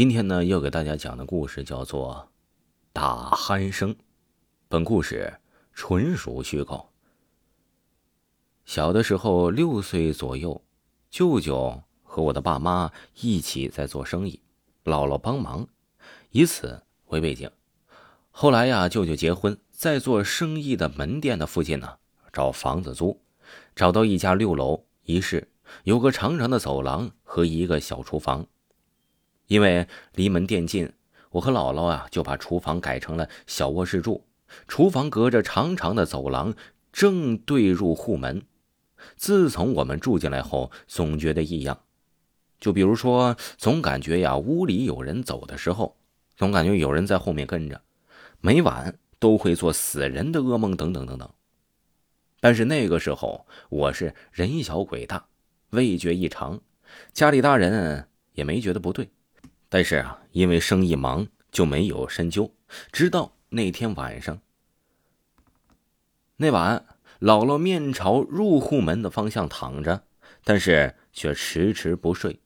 今天呢，要给大家讲的故事叫做《打鼾声》。本故事纯属虚构。小的时候，六岁左右，舅舅和我的爸妈一起在做生意，姥姥帮忙，以此为背景。后来呀，舅舅结婚，在做生意的门店的附近呢，找房子租，找到一家六楼一室，有个长长的走廊和一个小厨房。因为离门店近，我和姥姥啊就把厨房改成了小卧室住。厨房隔着长长的走廊，正对入户门。自从我们住进来后，总觉得异样。就比如说，总感觉呀，屋里有人走的时候，总感觉有人在后面跟着，每晚都会做死人的噩梦，等等等等。但是那个时候，我是人小鬼大，味觉异常，家里大人也没觉得不对。但是啊，因为生意忙，就没有深究。直到那天晚上，那晚姥姥面朝入户门的方向躺着，但是却迟迟不睡。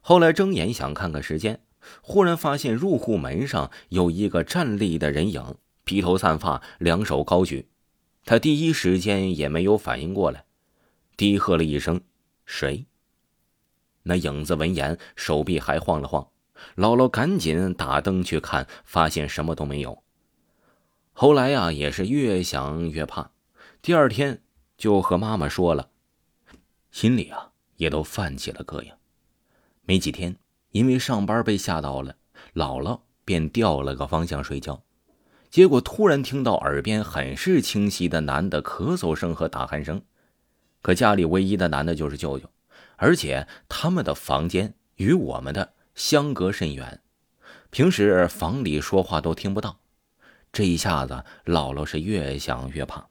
后来睁眼想看看时间，忽然发现入户门上有一个站立的人影，披头散发，两手高举。他第一时间也没有反应过来，低喝了一声：“谁？”那影子闻言，手臂还晃了晃。姥姥赶紧打灯去看，发现什么都没有。后来呀，也是越想越怕，第二天就和妈妈说了，心里啊也都泛起了膈应。没几天，因为上班被吓到了，姥姥便调了个方向睡觉，结果突然听到耳边很是清晰的男的咳嗽声和打鼾声。可家里唯一的男的就是舅舅，而且他们的房间与我们的。相隔甚远，平时房里说话都听不到。这一下子，姥姥是越想越怕。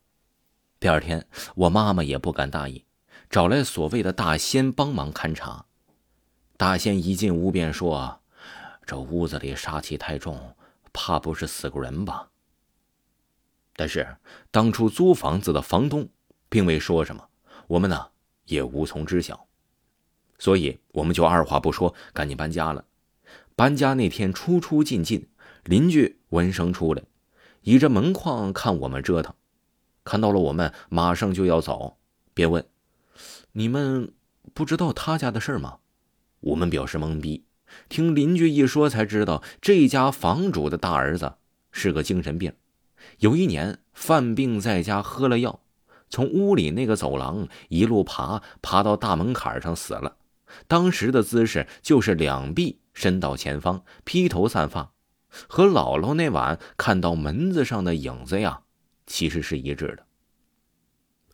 第二天，我妈妈也不敢大意，找来所谓的大仙帮忙勘察。大仙一进屋便说：“这屋子里杀气太重，怕不是死过人吧？”但是当初租房子的房东并未说什么，我们呢也无从知晓。所以我们就二话不说，赶紧搬家了。搬家那天出出进进，邻居闻声出来，倚着门框看我们折腾，看到了我们马上就要走，便问：“你们不知道他家的事吗？”我们表示懵逼。听邻居一说，才知道这家房主的大儿子是个精神病，有一年犯病在家喝了药，从屋里那个走廊一路爬，爬到大门槛上死了。当时的姿势就是两臂伸到前方，披头散发，和姥姥那晚看到门子上的影子呀，其实是一致的。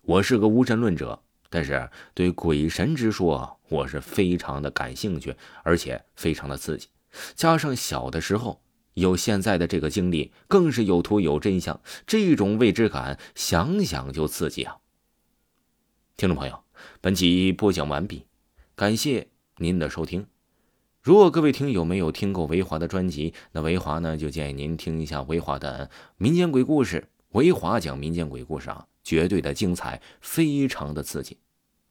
我是个无神论者，但是对鬼神之说，我是非常的感兴趣，而且非常的刺激。加上小的时候有现在的这个经历，更是有图有真相，这种未知感想想就刺激啊！听众朋友，本集播讲完毕。感谢您的收听。如果各位听友没有听过维华的专辑，那维华呢就建议您听一下维华的民间鬼故事。维华讲民间鬼故事啊，绝对的精彩，非常的刺激。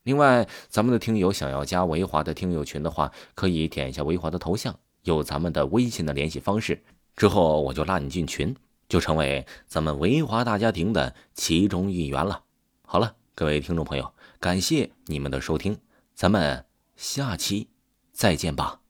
另外，咱们的听友想要加维华的听友群的话，可以点一下维华的头像，有咱们的微信的联系方式，之后我就拉你进群，就成为咱们维华大家庭的其中一员了。好了，各位听众朋友，感谢你们的收听，咱们。下期再见吧。